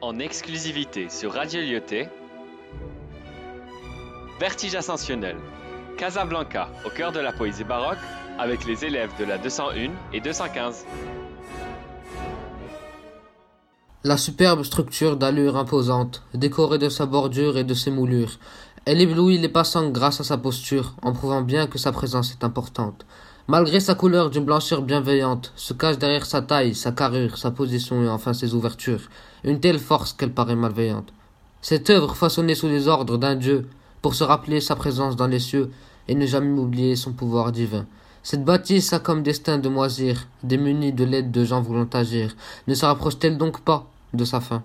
en exclusivité sur Radio Lyoté. Vertige ascensionnel. Casablanca, au cœur de la poésie baroque, avec les élèves de la 201 et 215. La superbe structure d'allure imposante, décorée de sa bordure et de ses moulures, elle éblouit les passants grâce à sa posture, en prouvant bien que sa présence est importante. Malgré sa couleur d'une blancheur bienveillante, se cache derrière sa taille, sa carrure, sa position et enfin ses ouvertures, une telle force qu'elle paraît malveillante. Cette œuvre façonnée sous les ordres d'un Dieu, pour se rappeler sa présence dans les cieux et ne jamais oublier son pouvoir divin. Cette bâtisse a comme destin de moisir, démunie de l'aide de gens voulant agir, ne se rapproche-t-elle donc pas de sa fin?